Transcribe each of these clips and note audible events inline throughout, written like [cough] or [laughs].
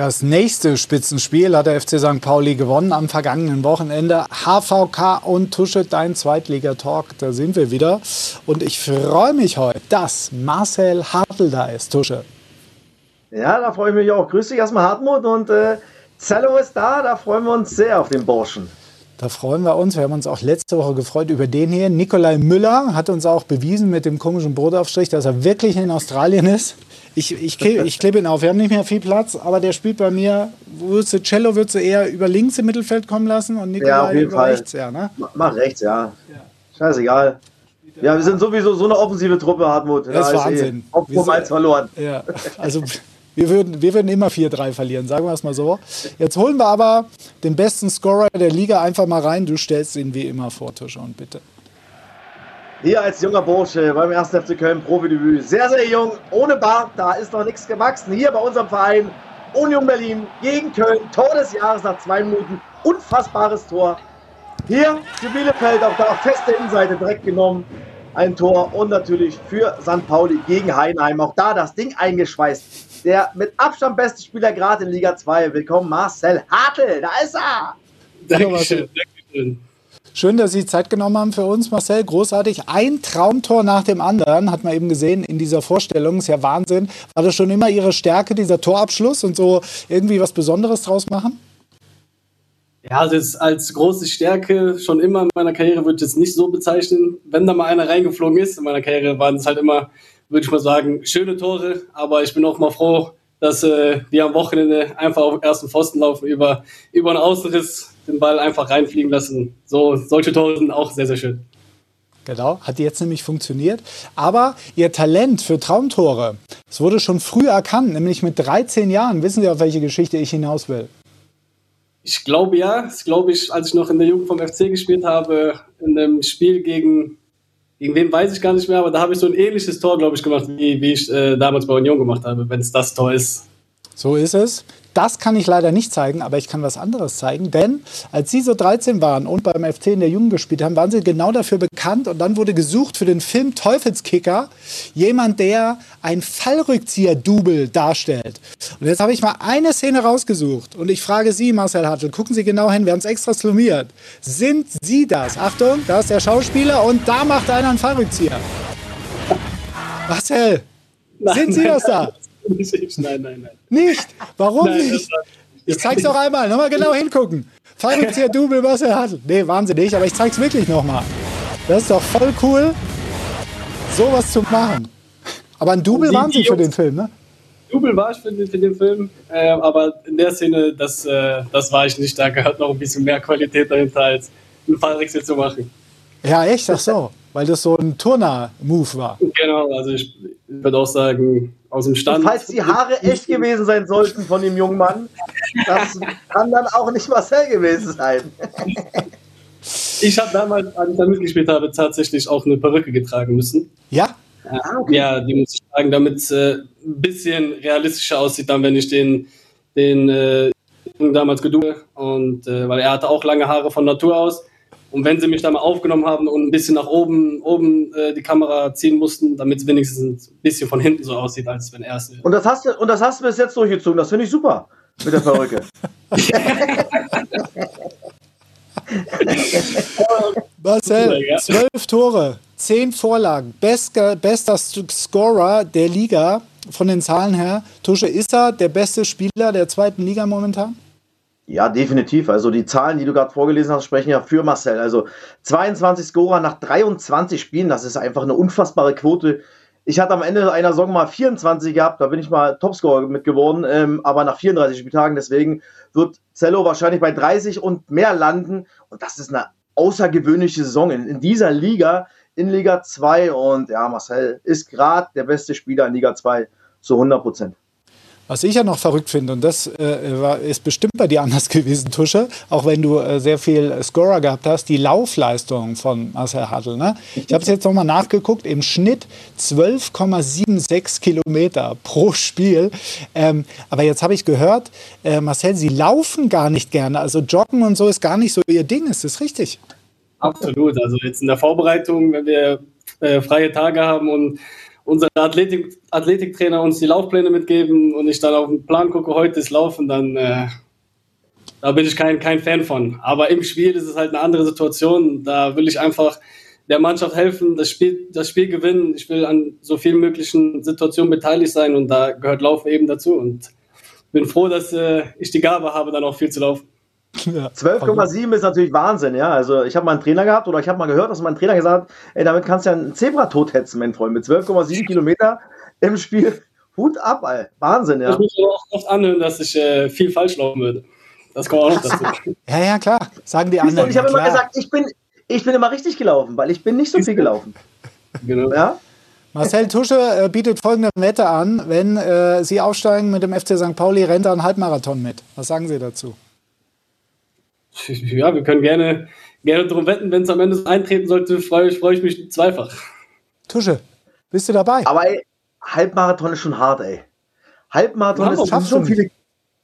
Das nächste Spitzenspiel hat der FC St. Pauli gewonnen am vergangenen Wochenende. HVK und Tusche, dein Zweitligatalk, da sind wir wieder. Und ich freue mich heute, dass Marcel Hartl da ist, Tusche. Ja, da freue ich mich auch. Grüß dich erstmal, Hartmut. Und äh, Zello ist da, da freuen wir uns sehr auf den Burschen. Da freuen wir uns. Wir haben uns auch letzte Woche gefreut über den hier. Nikolai Müller hat uns auch bewiesen mit dem komischen Brotaufstrich, dass er wirklich in Australien ist. Ich, ich, klebe, ich klebe ihn auf. Wir haben nicht mehr viel Platz, aber der spielt bei mir. Würdest du Cello würdest du eher über links im Mittelfeld kommen lassen und Nikolai Ja, auf jeden über Fall. rechts. Ja, ne? Ma- Mach rechts, ja. Scheißegal. Ja, wir sind sowieso so eine offensive Truppe, Hartmut. Das ist eh Wahnsinn. Auf Wir Punkt sind- 1 verloren. Ja, also wir würden, wir würden immer 4-3 verlieren, sagen wir es mal so. Jetzt holen wir aber den besten Scorer der Liga einfach mal rein. Du stellst ihn wie immer vor, Tusche, und bitte. Hier als junger Bursche beim 1. FC Köln Profidebüt. Sehr, sehr jung, ohne Bart, da ist noch nichts gewachsen. Hier bei unserem Verein Union Berlin gegen Köln. Tor des Jahres nach zwei Minuten. Unfassbares Tor. Hier für Bielefeld auf der feste Innenseite direkt genommen. Ein Tor und natürlich für St. Pauli gegen Heinheim. Auch da das Ding eingeschweißt. Der mit Abstand beste Spieler gerade in Liga 2. Willkommen Marcel Hartl. Da ist er. Dankeschön, Dankeschön. Schön, dass Sie Zeit genommen haben für uns, Marcel. Großartig. Ein Traumtor nach dem anderen, hat man eben gesehen in dieser Vorstellung. Ist ja Wahnsinn. War das schon immer Ihre Stärke, dieser Torabschluss und so irgendwie was Besonderes draus machen? Ja, das als große Stärke schon immer in meiner Karriere würde ich jetzt nicht so bezeichnen. Wenn da mal einer reingeflogen ist, in meiner Karriere waren es halt immer, würde ich mal sagen, schöne Tore. Aber ich bin auch mal froh, dass äh, die am Wochenende einfach auf den ersten Pfosten laufen, über, über einen Außenriss den Ball einfach reinfliegen lassen. So, solche Tore sind auch sehr, sehr schön. Genau, hat jetzt nämlich funktioniert. Aber Ihr Talent für Traumtore, es wurde schon früh erkannt, nämlich mit 13 Jahren. Wissen Sie, auf welche Geschichte ich hinaus will? Ich glaube ja, das glaube ich, als ich noch in der Jugend vom FC gespielt habe, in einem Spiel gegen, gegen wen weiß ich gar nicht mehr, aber da habe ich so ein ähnliches Tor, glaube ich, gemacht, wie, wie ich äh, damals bei Union gemacht habe, wenn es das Tor ist. So ist es. Das kann ich leider nicht zeigen, aber ich kann was anderes zeigen. Denn als Sie so 13 waren und beim FC in der Jugend gespielt haben, waren Sie genau dafür bekannt. Und dann wurde gesucht für den Film Teufelskicker jemand, der ein Fallrückzieher-Double darstellt. Und jetzt habe ich mal eine Szene rausgesucht. Und ich frage Sie, Marcel Hartl, gucken Sie genau hin, wir haben es extra slumiert. Sind Sie das? Achtung, da ist der Schauspieler und da macht einer einen Fallrückzieher. Marcel, sind Sie das da? Nein, nein, nein. Nicht? Warum Nein, nicht? Ich zeig's doch einmal. Nochmal genau hingucken. Fallrückzieher Double, was er hat. Nee, Wahnsinn nicht, aber ich zeig's wirklich nochmal. Das ist doch voll cool, sowas zu machen. Aber ein Double waren Sie für den Film, ne? Double war ich für den, für den Film, äh, aber in der Szene, das, äh, das war ich nicht. Da gehört noch ein bisschen mehr Qualität dahinter, als einen Fallwechsel zu machen. Ja, echt? Ach so. Weil das so ein Turner-Move war. Genau, also ich würde auch sagen, aus dem Stand. Und falls die Haare echt gewesen sein sollten von dem jungen Mann, das kann dann auch nicht Marcel gewesen sein. Ich habe damals, als ich da mitgespielt habe, tatsächlich auch eine Perücke getragen müssen. Ja? Ja, die muss ich tragen, damit es äh, ein bisschen realistischer aussieht, dann wenn ich den, den äh, Jungen damals geduld und äh, weil er hatte auch lange Haare von Natur aus. Und wenn sie mich da mal aufgenommen haben und ein bisschen nach oben, oben äh, die Kamera ziehen mussten, damit es wenigstens ein bisschen von hinten so aussieht, als wenn er es Und das hast du, und das hast du bis jetzt durchgezogen. Das finde ich super. Mit der Perücke. [laughs] Marcel, zwölf Tore, zehn Vorlagen, bester, bester Scorer der Liga von den Zahlen her. Tusche, ist er der beste Spieler der zweiten Liga momentan? Ja, definitiv. Also die Zahlen, die du gerade vorgelesen hast, sprechen ja für Marcel. Also 22 Scorer nach 23 Spielen, das ist einfach eine unfassbare Quote. Ich hatte am Ende einer Saison mal 24 gehabt, da bin ich mal Topscorer mit geworden, ähm, aber nach 34 Spieltagen. Deswegen wird Zello wahrscheinlich bei 30 und mehr landen. Und das ist eine außergewöhnliche Saison in, in dieser Liga, in Liga 2. Und ja, Marcel ist gerade der beste Spieler in Liga 2 zu 100 Prozent. Was ich ja noch verrückt finde, und das äh, war, ist bestimmt bei dir anders [laughs] gewesen, Tusche, auch wenn du äh, sehr viel Scorer gehabt hast, die Laufleistung von Marcel Hartl. Ne? Ich habe es jetzt nochmal nachgeguckt, im Schnitt 12,76 Kilometer pro Spiel. Ähm, aber jetzt habe ich gehört, äh, Marcel, Sie laufen gar nicht gerne. Also Joggen und so ist gar nicht so Ihr Ding, ist das richtig? Absolut. Also jetzt in der Vorbereitung, wenn wir äh, freie Tage haben und unser Athletik, Athletiktrainer uns die Laufpläne mitgeben und ich dann auf den Plan gucke, heute ist Laufen, dann äh, da bin ich kein, kein Fan von. Aber im Spiel ist es halt eine andere Situation. Da will ich einfach der Mannschaft helfen, das Spiel, das Spiel gewinnen. Ich will an so vielen möglichen Situationen beteiligt sein und da gehört Laufen eben dazu. Und bin froh, dass äh, ich die Gabe habe, dann auch viel zu laufen. Ja. 12,7 ist natürlich Wahnsinn, ja. Also ich habe mal einen Trainer gehabt oder ich habe mal gehört, dass mein Trainer gesagt hat, ey, damit kannst du ja einen Zebra tothetzen, mein Freund, mit 12,7 Kilometer im Spiel. Hut ab, ey. Wahnsinn, ja. Ich muss aber auch oft anhören, dass ich äh, viel falsch laufen würde. Das kommt auch noch dazu. ja, ja, klar. Sagen die anderen. Und ich habe immer gesagt, ich bin, ich bin immer richtig gelaufen, weil ich bin nicht so viel gelaufen. genau. Ja? Marcel Tusche äh, bietet folgende Wette an. Wenn äh, Sie aufsteigen mit dem FC St. Pauli, rennt er einen Halbmarathon mit. Was sagen Sie dazu? [laughs] ja, wir können gerne, gerne drum wetten. Wenn es am Ende eintreten sollte, freue freu ich mich zweifach. Tusche, bist du dabei? Aber ey, Halbmarathon ist schon hart, ey. Halbmarathon ja, ist schon viele,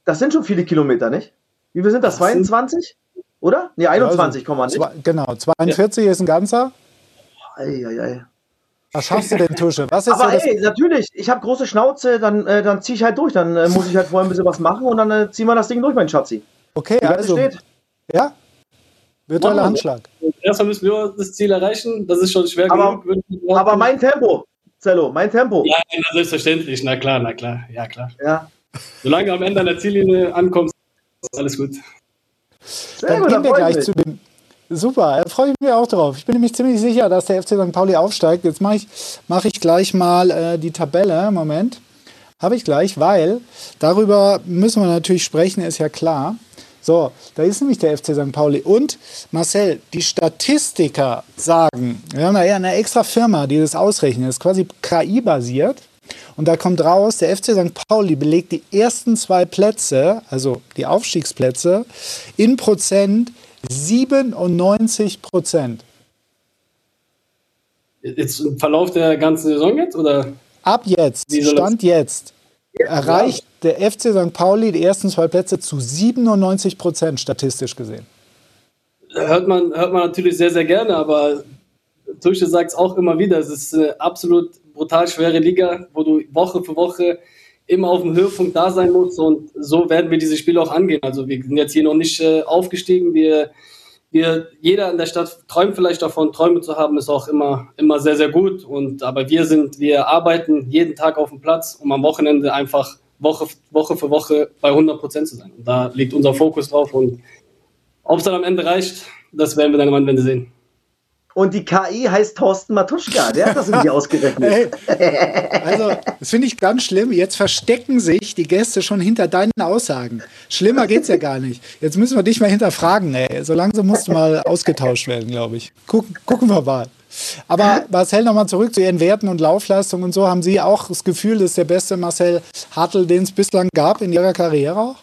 das sind schon viele Kilometer, nicht? Wie viel sind das? das 22? Oder? Ne, 21 kommen wir nicht. Genau, 42 ja. ist ein ganzer. Ei, ei, ei. Was schaffst du denn, Tusche? Was ist Aber so ey, natürlich, ich habe große Schnauze, dann, äh, dann ziehe ich halt durch. Dann äh, muss ich halt vorher ein bisschen was machen und dann äh, ziehen wir das Ding durch, mein Schatzi. Okay, also. Steht. Ja? Virtueller Handschlag. Erstmal müssen wir das Ziel erreichen. Das ist schon schwer aber, genug. Aber mein Tempo, Zello, mein Tempo. Ja, selbstverständlich. Na klar, na klar. Ja, klar. Ja. Solange du am Ende an der Ziellinie ankommst, ist alles gut. Sehr Dann gut, gehen wir gleich zu dem. Super, da freue ich mich auch drauf. Ich bin nämlich ziemlich sicher, dass der FC St. Pauli aufsteigt. Jetzt mache ich, mach ich gleich mal äh, die Tabelle. Moment. Habe ich gleich, weil darüber müssen wir natürlich sprechen, ist ja klar. So, da ist nämlich der FC St. Pauli. Und Marcel, die Statistiker sagen, wir haben da ja eine extra Firma, die das ausrechnet, das ist quasi KI-basiert. Und da kommt raus, der FC St. Pauli belegt die ersten zwei Plätze, also die Aufstiegsplätze, in Prozent 97 Prozent. Jetzt im Verlauf der ganzen Saison jetzt? Oder? Ab jetzt, Stand jetzt erreicht der FC St. Pauli die ersten zwei Plätze zu 97 Prozent statistisch gesehen. Hört man, hört man natürlich sehr, sehr gerne, aber Tusche sagt es auch immer wieder, es ist eine absolut brutal schwere Liga, wo du Woche für Woche immer auf dem Höhepunkt da sein musst und so werden wir diese Spiele auch angehen. Also wir sind jetzt hier noch nicht äh, aufgestiegen, wir wir, jeder in der Stadt träumt vielleicht davon, Träume zu haben, ist auch immer, immer sehr, sehr gut. Und, aber wir sind, wir arbeiten jeden Tag auf dem Platz, um am Wochenende einfach Woche, Woche für Woche bei 100 Prozent zu sein. Und da liegt unser Fokus drauf. Und ob es dann am Ende reicht, das werden wir dann am Ende sehen. Und die KI heißt Thorsten Matuschka. Der hat das irgendwie [laughs] ausgerechnet. also, das finde ich ganz schlimm. Jetzt verstecken sich die Gäste schon hinter deinen Aussagen. Schlimmer geht es ja gar nicht. Jetzt müssen wir dich mal hinterfragen, ey. So langsam musst du mal ausgetauscht werden, glaube ich. Gucken, gucken wir mal. Aber Marcel, nochmal zurück zu Ihren Werten und Laufleistungen und so. Haben Sie auch das Gefühl, das ist der beste Marcel Hartl, den es bislang gab in Ihrer Karriere auch?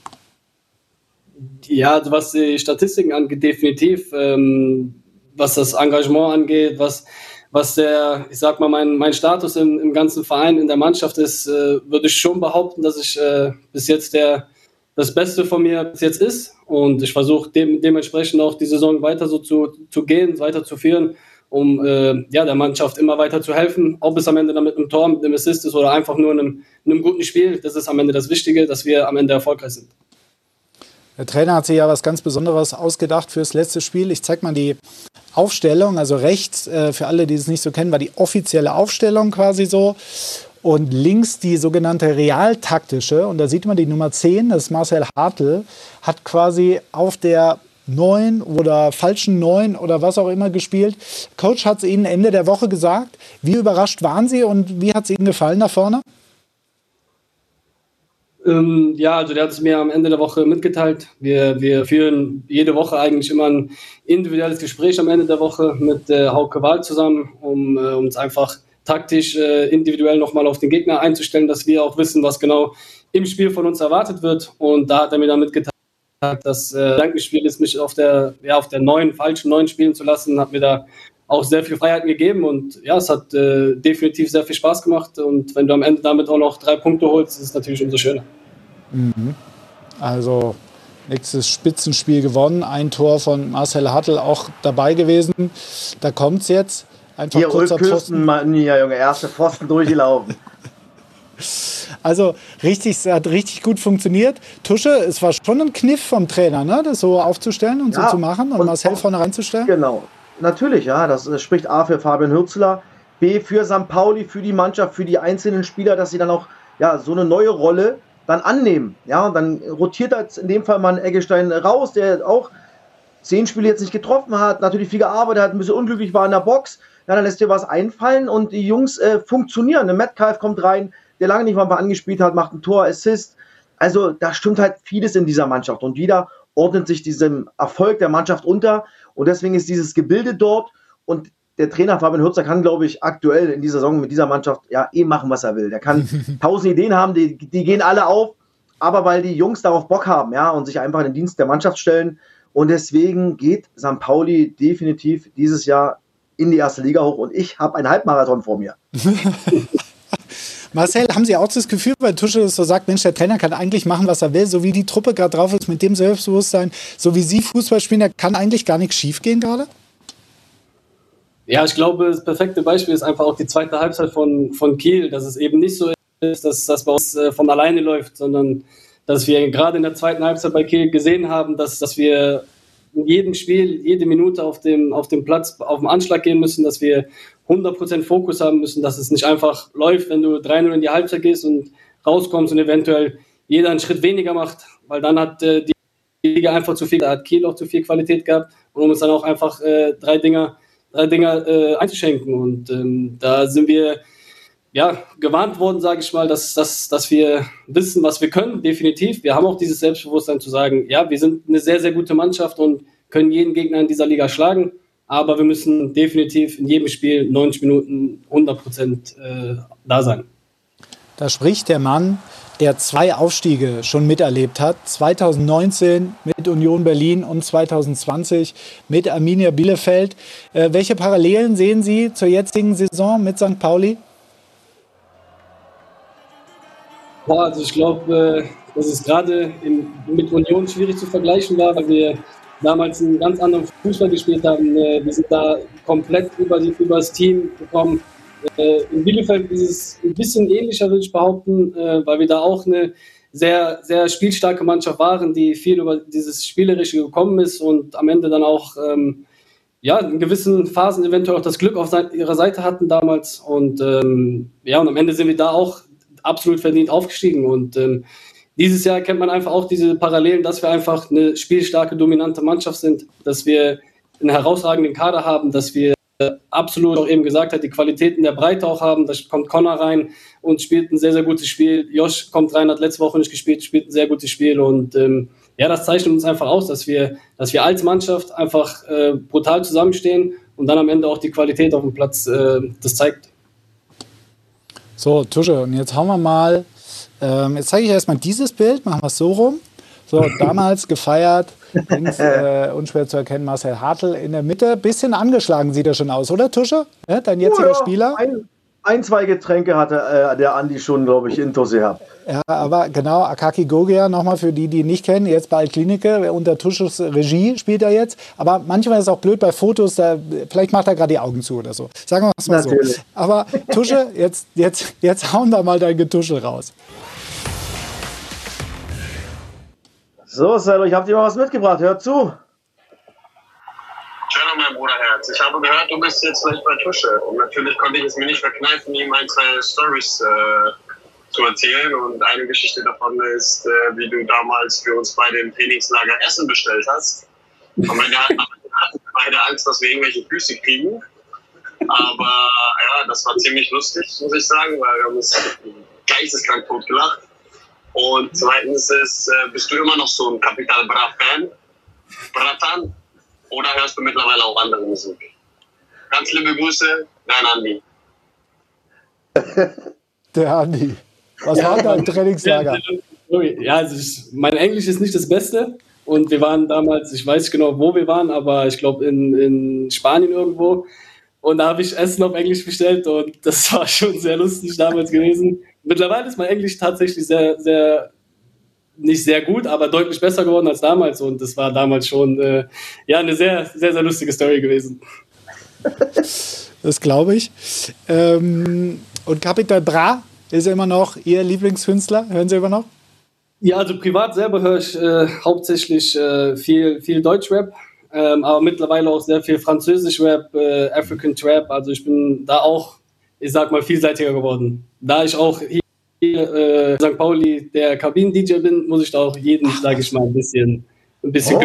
Ja, also was die Statistiken angeht, definitiv. Ähm was das Engagement angeht, was, was der, ich sag mal, mein, mein Status im, im ganzen Verein, in der Mannschaft ist, äh, würde ich schon behaupten, dass ich äh, bis jetzt der, das Beste von mir bis jetzt ist. Und ich versuche dem, dementsprechend auch die Saison weiter so zu, zu gehen, weiter zu führen, um äh, ja, der Mannschaft immer weiter zu helfen. Ob es am Ende dann mit einem Tor, mit einem Assist ist oder einfach nur in einem, in einem guten Spiel, das ist am Ende das Wichtige, dass wir am Ende erfolgreich sind. Der Trainer hat sich ja was ganz Besonderes ausgedacht fürs letzte Spiel. Ich zeige mal die Aufstellung. Also rechts, äh, für alle, die es nicht so kennen, war die offizielle Aufstellung quasi so. Und links die sogenannte realtaktische. Und da sieht man die Nummer 10, das ist Marcel Hartl, hat quasi auf der 9 oder falschen 9 oder was auch immer gespielt. Coach hat es Ihnen Ende der Woche gesagt. Wie überrascht waren Sie und wie hat es Ihnen gefallen da vorne? Ähm, ja, also der hat es mir am Ende der Woche mitgeteilt. Wir, wir führen jede Woche eigentlich immer ein individuelles Gespräch am Ende der Woche mit äh, Hauke Wahl zusammen, um äh, uns einfach taktisch äh, individuell nochmal auf den Gegner einzustellen, dass wir auch wissen, was genau im Spiel von uns erwartet wird. Und da hat er mir dann mitgeteilt, dass äh, Gedankenspiel ist, mich auf der, ja, auf der neuen, falschen neuen spielen zu lassen, hat mir da auch sehr viel Freiheiten gegeben und ja, es hat äh, definitiv sehr viel Spaß gemacht und wenn du am Ende damit auch noch drei Punkte holst, ist es natürlich umso schöner. Mhm. Also nächstes Spitzenspiel gewonnen, ein Tor von Marcel Hartl auch dabei gewesen. Da kommt es jetzt. Einfach Hier kurzer Pfosten. Ja, Junge, erste Pfosten durchgelaufen. [laughs] Also richtig, es hat richtig gut funktioniert. Tusche, es war schon ein Kniff vom Trainer, ne? das so aufzustellen und ja, so zu machen und, und Marcel vorne reinzustellen. Genau, Natürlich, ja. Das, das spricht A für Fabian Hürzler, B für St. Pauli, für die Mannschaft, für die einzelnen Spieler, dass sie dann auch ja, so eine neue Rolle dann annehmen. Ja, und dann rotiert jetzt in dem Fall mal ein Eggestein raus, der auch zehn Spiele jetzt nicht getroffen hat, natürlich viel gearbeitet hat, ein bisschen unglücklich war in der Box. Ja, dann lässt dir was einfallen und die Jungs äh, funktionieren. Der Metcalf kommt rein, der lange nicht mal angespielt hat, macht ein Tor, Assist. Also da stimmt halt vieles in dieser Mannschaft und jeder ordnet sich diesem Erfolg der Mannschaft unter und deswegen ist dieses Gebilde dort und der Trainer Fabian Hürzer kann, glaube ich, aktuell in dieser Saison mit dieser Mannschaft ja eh machen, was er will. Der kann [laughs] tausend Ideen haben, die, die gehen alle auf, aber weil die Jungs darauf Bock haben, ja, und sich einfach in den Dienst der Mannschaft stellen. Und deswegen geht St. Pauli definitiv dieses Jahr in die erste Liga hoch und ich habe einen Halbmarathon vor mir. [laughs] Marcel, haben Sie auch das Gefühl, weil Tusche so sagt, Mensch, der Trainer kann eigentlich machen, was er will, so wie die Truppe gerade drauf ist, mit dem Selbstbewusstsein, so wie Sie Fußball spielen, da kann eigentlich gar nichts schiefgehen gerade? Ja, ich glaube, das perfekte Beispiel ist einfach auch die zweite Halbzeit von, von Kiel, dass es eben nicht so ist, dass das bei uns äh, von alleine läuft, sondern dass wir gerade in der zweiten Halbzeit bei Kiel gesehen haben, dass, dass wir in jedem Spiel, jede Minute auf dem, auf dem Platz auf den Anschlag gehen müssen, dass wir 100% Fokus haben müssen, dass es nicht einfach läuft, wenn du 3-0 in die Halbzeit gehst und rauskommst und eventuell jeder einen Schritt weniger macht, weil dann hat äh, die Liga einfach zu viel, da hat Kiel auch zu viel Qualität gehabt und um uns dann auch einfach äh, drei Dinger, drei Dinger äh, einzuschenken. Und ähm, da sind wir ja, gewarnt worden, sage ich mal, dass, dass, dass wir wissen, was wir können, definitiv. Wir haben auch dieses Selbstbewusstsein zu sagen, ja, wir sind eine sehr, sehr gute Mannschaft und können jeden Gegner in dieser Liga schlagen. Aber wir müssen definitiv in jedem Spiel 90 Minuten 100 Prozent äh, da sein. Da spricht der Mann, der zwei Aufstiege schon miterlebt hat. 2019 mit Union Berlin und 2020 mit Arminia Bielefeld. Äh, welche Parallelen sehen Sie zur jetzigen Saison mit St. Pauli? Boah, also ich glaube, äh, dass es gerade mit Union schwierig zu vergleichen war, weil wir damals einen ganz anderen Fußball gespielt haben. Äh, wir sind da komplett über, die, über das Team gekommen. Äh, in Bielefeld ist es ein bisschen ähnlicher, würde ich behaupten, äh, weil wir da auch eine sehr, sehr spielstarke Mannschaft waren, die viel über dieses Spielerische gekommen ist und am Ende dann auch ähm, ja, in gewissen Phasen eventuell auch das Glück auf ihrer Seite hatten damals. Und ähm, ja, und am Ende sind wir da auch absolut verdient aufgestiegen. Und ähm, dieses Jahr kennt man einfach auch diese Parallelen, dass wir einfach eine spielstarke, dominante Mannschaft sind, dass wir einen herausragenden Kader haben, dass wir absolut auch eben gesagt hat, die Qualitäten der Breite auch haben. Da kommt Connor rein und spielt ein sehr, sehr gutes Spiel. Josh kommt rein, hat letzte Woche nicht gespielt, spielt ein sehr gutes Spiel. Und ähm, ja, das zeichnet uns einfach aus, dass wir, dass wir als Mannschaft einfach äh, brutal zusammenstehen und dann am Ende auch die Qualität auf dem Platz äh, das zeigt. So, Tusche, und jetzt hauen wir mal ähm, jetzt zeige ich erstmal dieses Bild, machen wir es so rum. So, [laughs] damals gefeiert, links, äh, unschwer zu erkennen, Marcel Hartl in der Mitte. Bisschen angeschlagen sieht er schon aus, oder Tusche? Ja, dein jetziger oh ja, Spieler? Ein, ein, zwei Getränke hatte äh, der Andi schon, glaube ich, intus gehabt. Ja, aber genau, Akaki Gogia, nochmal für die, die ihn nicht kennen, jetzt bei Altklinike, unter Tusches Regie spielt er jetzt. Aber manchmal ist es auch blöd bei Fotos, da, vielleicht macht er gerade die Augen zu oder so. Sagen wir es mal Natürlich. so. Aber Tusche, jetzt, jetzt, jetzt hauen wir mal dein Getuschel raus. So, Salo, ich habe dir mal was mitgebracht. Hör zu. Hallo, mein Bruderherz. Ich habe gehört, du bist jetzt gleich bei Tusche. Und natürlich konnte ich es mir nicht verkneifen, ihm ein, zwei Stories äh, zu erzählen. Und eine Geschichte davon ist, äh, wie du damals für uns bei dem Trainingslager Essen bestellt hast. Und wir hatten beide Angst, dass wir irgendwelche Füße kriegen. Aber ja, das war ziemlich lustig, muss ich sagen, weil wir haben uns geisteskrank tot gelacht. Und zweitens ist, äh, bist du immer noch so ein Capital Bra-Fan, Bratan, oder hörst du mittlerweile auch andere Musik? Ganz liebe Grüße, dein Andi. [laughs] Der Andi. Was war dein Trainingslager? Ja, also ich, mein Englisch ist nicht das Beste. Und wir waren damals, ich weiß nicht genau, wo wir waren, aber ich glaube in, in Spanien irgendwo. Und da habe ich Essen auf Englisch bestellt und das war schon sehr lustig damals gewesen. Mittlerweile ist mein Englisch tatsächlich sehr, sehr, nicht sehr gut, aber deutlich besser geworden als damals. Und das war damals schon äh, ja, eine sehr, sehr, sehr lustige Story gewesen. Das glaube ich. Ähm, und Capital Bra ist immer noch Ihr Lieblingskünstler? Hören Sie immer noch? Ja, also privat selber höre ich äh, hauptsächlich äh, viel, viel Deutschrap, ähm, aber mittlerweile auch sehr viel Französisch-Rap, äh, African Trap. Also ich bin da auch, ich sag mal, vielseitiger geworden. Da ich auch hier äh, St. Pauli der Kabinen-DJ bin, muss ich da auch jeden, sage ich mal, ein bisschen, ein bisschen.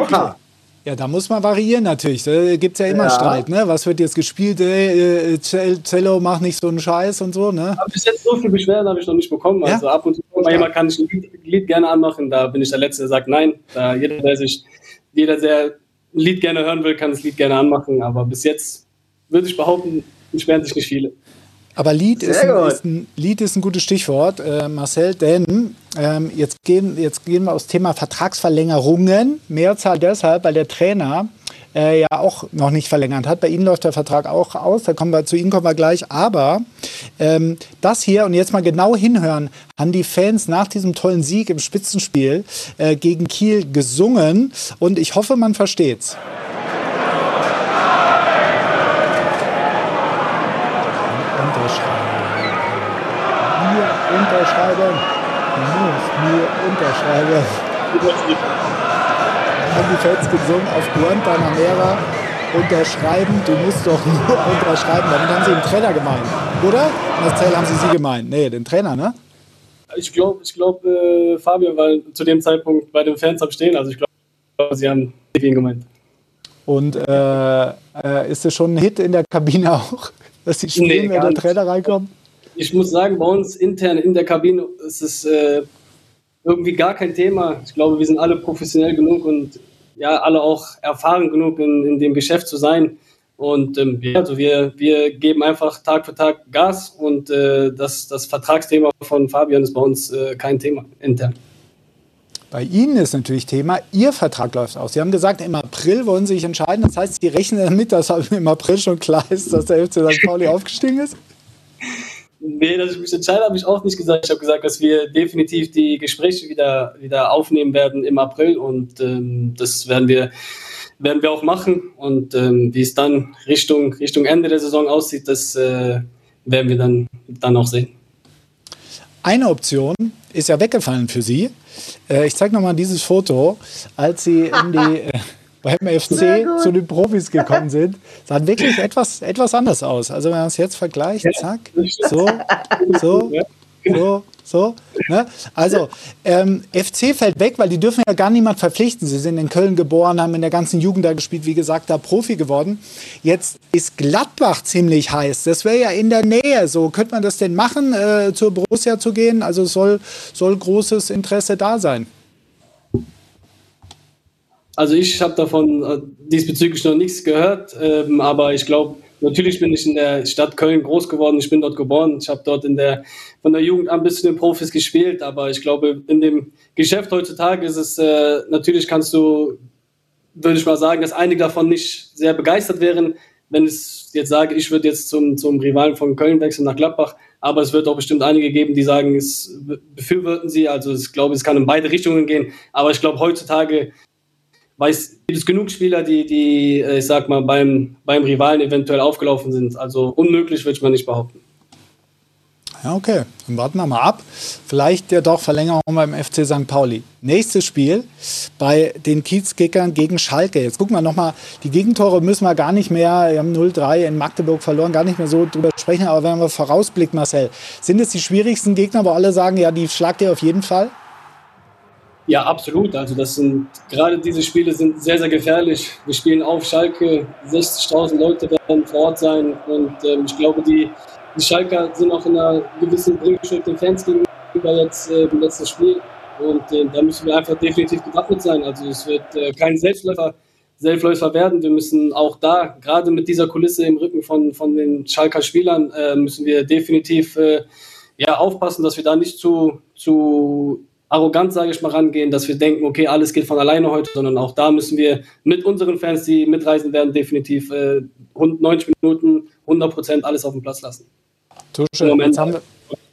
Ja, da muss man variieren natürlich. Da gibt es ja immer Ja. Streit, ne? Was wird jetzt gespielt? Ey, äh, Cel- Cello macht nicht so einen Scheiß und so, ne? Aber bis jetzt so viel Beschwerden habe ich noch nicht bekommen. Ja? Also ab und zu mal jemand kann ich ein Lied, Lied gerne anmachen. Da bin ich der Letzte, der sagt nein. Da jeder, der sich, jeder, der ein Lied gerne hören will, kann das Lied gerne anmachen. Aber bis jetzt würde ich behaupten, beschweren sich nicht viele. Aber Lied ist ein, ist, ein, Lied ist ein gutes Stichwort, äh, Marcel, denn ähm, jetzt, gehen, jetzt gehen wir aufs Thema Vertragsverlängerungen. Mehrzahl deshalb, weil der Trainer äh, ja auch noch nicht verlängert hat. Bei Ihnen läuft der Vertrag auch aus, da kommen wir, zu Ihnen kommen wir gleich. Aber ähm, das hier, und jetzt mal genau hinhören, haben die Fans nach diesem tollen Sieg im Spitzenspiel äh, gegen Kiel gesungen. Und ich hoffe, man versteht's. Unterschreiben. Hier musst mir unterschreiben. Haben die Fans gesungen auf Guantanamera. Unterschreiben, du musst doch nur unterschreiben. Damit haben sie den Trainer gemeint. Oder? Marcel, haben sie sie gemeint? Nee, den Trainer, ne? Ich glaube, ich glaub, äh, Fabio war zu dem Zeitpunkt bei den Fans am Stehen. Also ich glaube, sie haben ihn gemeint. Und äh, äh, ist es schon ein Hit in der Kabine auch, dass sie spielen, Nee, der nicht. Trainer reinkommt? Ich muss sagen, bei uns intern in der Kabine ist es äh, irgendwie gar kein Thema. Ich glaube, wir sind alle professionell genug und ja, alle auch erfahren genug in, in dem Geschäft zu sein. Und ähm, ja, also wir, wir geben einfach Tag für Tag Gas und äh, das, das Vertragsthema von Fabian ist bei uns äh, kein Thema intern. Bei Ihnen ist natürlich Thema, Ihr Vertrag läuft aus. Sie haben gesagt, im April wollen Sie sich entscheiden. Das heißt, Sie rechnen damit, dass im April schon klar ist, dass der FC St. Pauli aufgestiegen ist? [laughs] Nee, dass ich mich entscheide, habe ich auch nicht gesagt. Ich habe gesagt, dass wir definitiv die Gespräche wieder, wieder aufnehmen werden im April und ähm, das werden wir, werden wir auch machen. Und ähm, wie es dann Richtung, Richtung Ende der Saison aussieht, das äh, werden wir dann, dann auch sehen. Eine Option ist ja weggefallen für Sie. Äh, ich zeige nochmal dieses Foto, als Sie in die, [laughs] äh, beim FC zu den Profis gekommen sind. Sah wirklich etwas, etwas anders aus. Also wenn man es jetzt vergleicht, zack, so, so, so, so. Ne? Also ähm, FC fällt weg, weil die dürfen ja gar niemand verpflichten. Sie sind in Köln geboren, haben in der ganzen Jugend da gespielt, wie gesagt, da Profi geworden. Jetzt ist Gladbach ziemlich heiß. Das wäre ja in der Nähe. So könnte man das denn machen, äh, zur Borussia zu gehen? Also soll, soll großes Interesse da sein. Also ich habe davon äh, diesbezüglich noch nichts gehört, ähm, aber ich glaube, natürlich bin ich in der Stadt Köln groß geworden, ich bin dort geboren, ich habe dort in der, von der Jugend an bis zu den Profis gespielt, aber ich glaube, in dem Geschäft heutzutage ist es, äh, natürlich kannst du, würde ich mal sagen, dass einige davon nicht sehr begeistert wären, wenn ich jetzt sage, ich würde jetzt zum, zum Rivalen von Köln wechseln nach Gladbach, aber es wird auch bestimmt einige geben, die sagen, es befürworten sie, also ich glaube, es kann in beide Richtungen gehen, aber ich glaube, heutzutage gibt es genug Spieler, die, die äh, ich sag mal, beim, beim Rivalen eventuell aufgelaufen sind. Also unmöglich würde ich mal nicht behaupten. Ja, okay. Dann warten wir mal ab. Vielleicht ja doch Verlängerung beim FC St. Pauli. Nächstes Spiel bei den Kiezkickern gegen Schalke. Jetzt gucken wir nochmal, die Gegentore müssen wir gar nicht mehr, wir haben 0-3 in Magdeburg verloren, gar nicht mehr so drüber sprechen. Aber wenn wir vorausblicken, Marcel, sind es die schwierigsten Gegner, wo alle sagen, ja, die schlagt ihr auf jeden Fall? Ja, absolut. Also das sind gerade diese Spiele sind sehr, sehr gefährlich. Wir spielen auf Schalke, 60.000 Leute werden vor Ort sein und ähm, ich glaube, die, die Schalker sind auch in einer gewissen Bringschuld den Fans gegenüber jetzt äh, im letzten Spiel. Und äh, da müssen wir einfach definitiv gewappnet sein. Also es wird äh, kein Selbstläufer, Selbstläufer werden. Wir müssen auch da, gerade mit dieser Kulisse im Rücken von, von den Schalker Spielern, äh, müssen wir definitiv äh, ja, aufpassen, dass wir da nicht zu, zu arrogant, sage ich mal, rangehen, dass wir denken, okay, alles geht von alleine heute, sondern auch da müssen wir mit unseren Fans, die mitreisen werden, definitiv äh, 90 Minuten, 100 Prozent alles auf dem Platz lassen. Tusche, jetzt haben wir,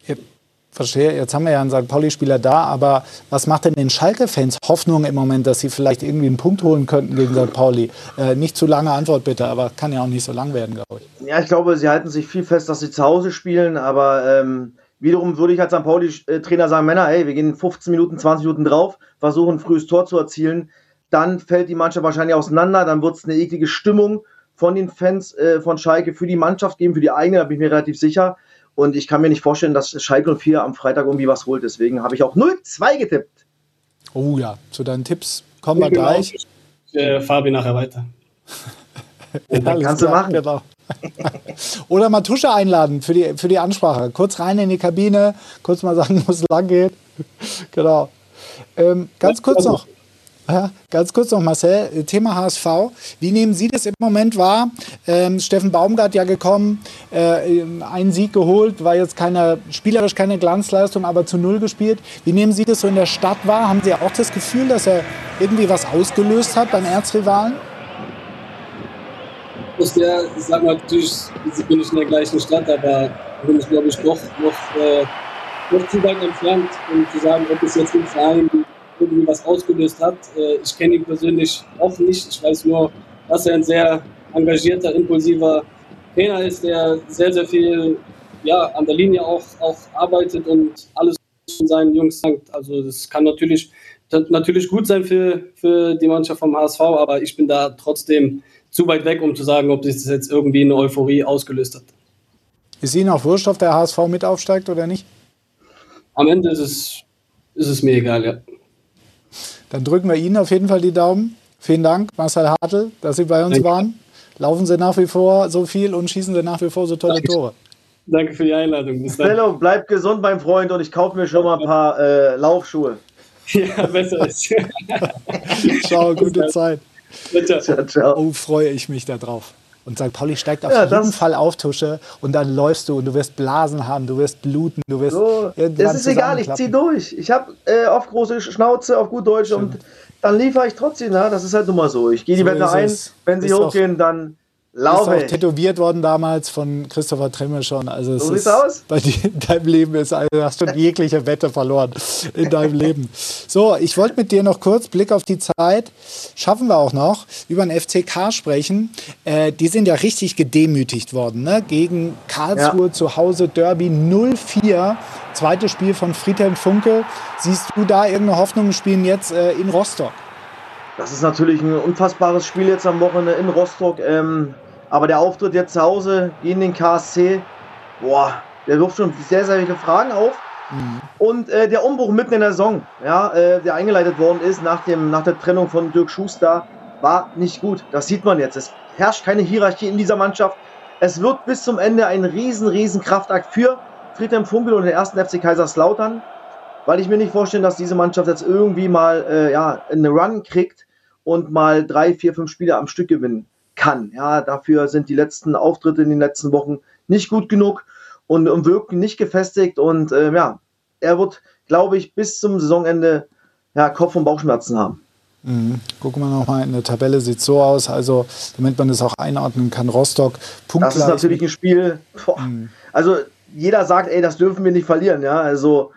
jetzt, verstehe, jetzt haben wir ja einen St. Pauli-Spieler da, aber was macht denn den Schalke-Fans Hoffnung im Moment, dass sie vielleicht irgendwie einen Punkt holen könnten gegen St. Pauli? Äh, nicht zu lange Antwort bitte, aber kann ja auch nicht so lang werden, glaube ich. Ja, ich glaube, sie halten sich viel fest, dass sie zu Hause spielen, aber ähm, Wiederum würde ich als St. Pauli-Trainer sagen, Männer, ey, wir gehen 15 Minuten, 20 Minuten drauf, versuchen ein frühes Tor zu erzielen. Dann fällt die Mannschaft wahrscheinlich auseinander, dann wird es eine eklige Stimmung von den Fans äh, von Schalke für die Mannschaft geben, für die eigene, da bin ich mir relativ sicher. Und ich kann mir nicht vorstellen, dass Schalke 04 am Freitag irgendwie was holt. Deswegen habe ich auch 0-2 getippt. Oh ja, zu deinen Tipps kommen wir gleich. Ich, äh, Fabi nachher weiter. [laughs] ja, kannst du machen. Genau. [laughs] Oder Matusche einladen für die, für die Ansprache. Kurz rein in die Kabine, kurz mal sagen, [laughs] wo es lang geht. genau. Ähm, ganz kurz noch. Ja, ganz kurz noch, Marcel, Thema HSV. Wie nehmen Sie das im Moment wahr? Ähm, Steffen Baumgart ja gekommen, äh, einen Sieg geholt, war jetzt keine, spielerisch keine Glanzleistung, aber zu Null gespielt. Wie nehmen Sie das so in der Stadt wahr? Haben Sie auch das Gefühl, dass er irgendwie was ausgelöst hat beim Erzrivalen? Aus der, ich sag mal, natürlich bin ich in der gleichen Stadt, aber bin ich, glaube ich, doch noch, äh, noch zu weit entfernt, um zu sagen, ob es jetzt im Verein irgendwie was ausgelöst hat. Äh, ich kenne ihn persönlich auch nicht. Ich weiß nur, dass er ein sehr engagierter, impulsiver Trainer ist, der sehr, sehr viel ja, an der Linie auch, auch arbeitet und alles von seinen Jungs dankt. Also das kann natürlich, natürlich gut sein für, für die Mannschaft vom HSV, aber ich bin da trotzdem zu weit weg, um zu sagen, ob das jetzt irgendwie eine Euphorie ausgelöst hat. Ist Ihnen auch wurscht, ob der HSV mit aufsteigt oder nicht? Am Ende ist es, ist es mir egal, ja. Dann drücken wir Ihnen auf jeden Fall die Daumen. Vielen Dank, Marcel Hartl, dass Sie bei uns Danke. waren. Laufen Sie nach wie vor so viel und schießen Sie nach wie vor so tolle Danke. Tore. Danke für die Einladung. Bis Bello, bleib gesund, mein Freund, und ich kaufe mir schon mal ein paar äh, Laufschuhe. [laughs] Ja, besser ist. Ciao, gute Zeit. Ciao, ciao. Oh, freue ich mich darauf. Und St. Pauli steigt auf ja, jeden Fall auf, Tusche. Und dann läufst du und du wirst Blasen haben, du wirst bluten, du wirst. So, es ist egal, ich ziehe durch. Ich habe äh, oft große Schnauze, auf gut Deutsch. Schön. Und dann liefere ich trotzdem. Na? Das ist halt nun mal so. Ich gehe die so Wette ein. Wenn sie ist hochgehen, dann Laufe. Ist auch tätowiert worden damals von Christopher Tremme schon. Also so sieht's aus. Bei dir in deinem Leben ist, also hast du jegliche Wette verloren in deinem [laughs] Leben. So, ich wollte mit dir noch kurz Blick auf die Zeit, schaffen wir auch noch, über den FCK sprechen. Äh, die sind ja richtig gedemütigt worden, ne? Gegen Karlsruhe ja. zu Hause Derby 0-4. Zweites Spiel von Friedhelm Funke. Siehst du da irgendeine Hoffnung spielen jetzt äh, in Rostock? Das ist natürlich ein unfassbares Spiel jetzt am Wochenende in Rostock. Ähm, aber der Auftritt jetzt zu Hause gegen den KSC, boah, der wirft schon sehr, sehr viele Fragen auf. Mhm. Und äh, der Umbruch mitten in der Saison, ja, äh, der eingeleitet worden ist nach, dem, nach der Trennung von Dirk Schuster, war nicht gut. Das sieht man jetzt. Es herrscht keine Hierarchie in dieser Mannschaft. Es wird bis zum Ende ein riesen, riesen Kraftakt für Friedhelm Funkel und den ersten FC Kaiserslautern, weil ich mir nicht vorstelle, dass diese Mannschaft jetzt irgendwie mal äh, ja, eine Run kriegt und mal drei, vier, fünf Spiele am Stück gewinnen kann. Ja, dafür sind die letzten Auftritte in den letzten Wochen nicht gut genug und, und wirken nicht gefestigt. Und äh, ja, er wird, glaube ich, bis zum Saisonende ja, Kopf- und Bauchschmerzen haben. Mhm. Gucken wir nochmal in der Tabelle, sieht so aus, also damit man das auch einordnen kann, Rostock, Punktgleich. Das ist natürlich ein Spiel, boah, mhm. also jeder sagt, ey, das dürfen wir nicht verlieren, ja, also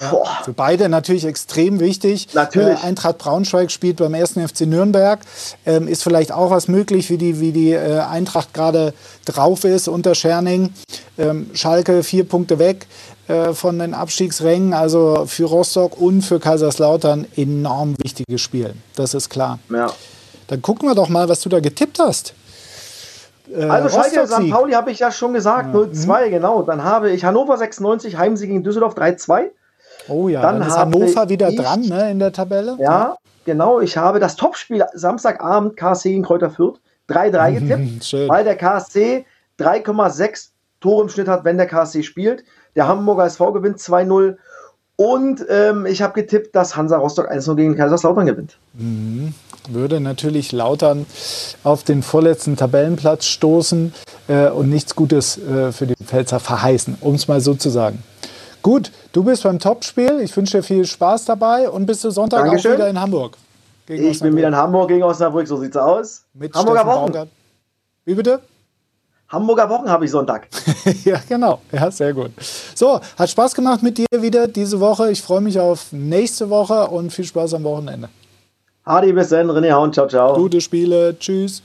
ja, für beide natürlich extrem wichtig. Natürlich. Äh, Eintracht Braunschweig spielt beim ersten FC Nürnberg. Ähm, ist vielleicht auch was möglich, wie die, wie die äh, Eintracht gerade drauf ist unter Scherning. Ähm, Schalke vier Punkte weg äh, von den Abstiegsrängen. Also für Rostock und für Kaiserslautern enorm wichtiges Spiel. Das ist klar. Ja. Dann gucken wir doch mal, was du da getippt hast. Äh, also Schalke, St. Pauli habe ich ja schon gesagt, ja. 0-2, mhm. genau. Dann habe ich Hannover 96, Heimsieg gegen Düsseldorf 3-2. Oh ja, dann, dann ist Hannover wieder ich, dran ne, in der Tabelle. Ja, genau. Ich habe das Topspiel Samstagabend KSC gegen Kräuter Fürth 3-3 [laughs] getippt, weil der KSC 3,6 Tore im Schnitt hat, wenn der KSC spielt. Der Hamburger SV gewinnt 2-0 Und ähm, ich habe getippt, dass Hansa Rostock 1-0 gegen Kaiserslautern gewinnt. Würde natürlich Lautern auf den vorletzten Tabellenplatz stoßen äh, und nichts Gutes äh, für die Pfälzer verheißen, um es mal so zu sagen. Gut, du bist beim Topspiel. Ich wünsche dir viel Spaß dabei und bis zu Sonntag Dankeschön. auch wieder in Hamburg. Ich bin wieder in Hamburg gegen Osnabrück, so sieht's aus. mit Hamburger Steffen Wochen. Baumgart. Wie bitte? Hamburger Wochen habe ich Sonntag. [laughs] ja, genau. Ja, sehr gut. So, hat Spaß gemacht mit dir wieder diese Woche. Ich freue mich auf nächste Woche und viel Spaß am Wochenende. Hardy, bis dann. René Hauen, ciao, ciao. Gute Spiele. Tschüss.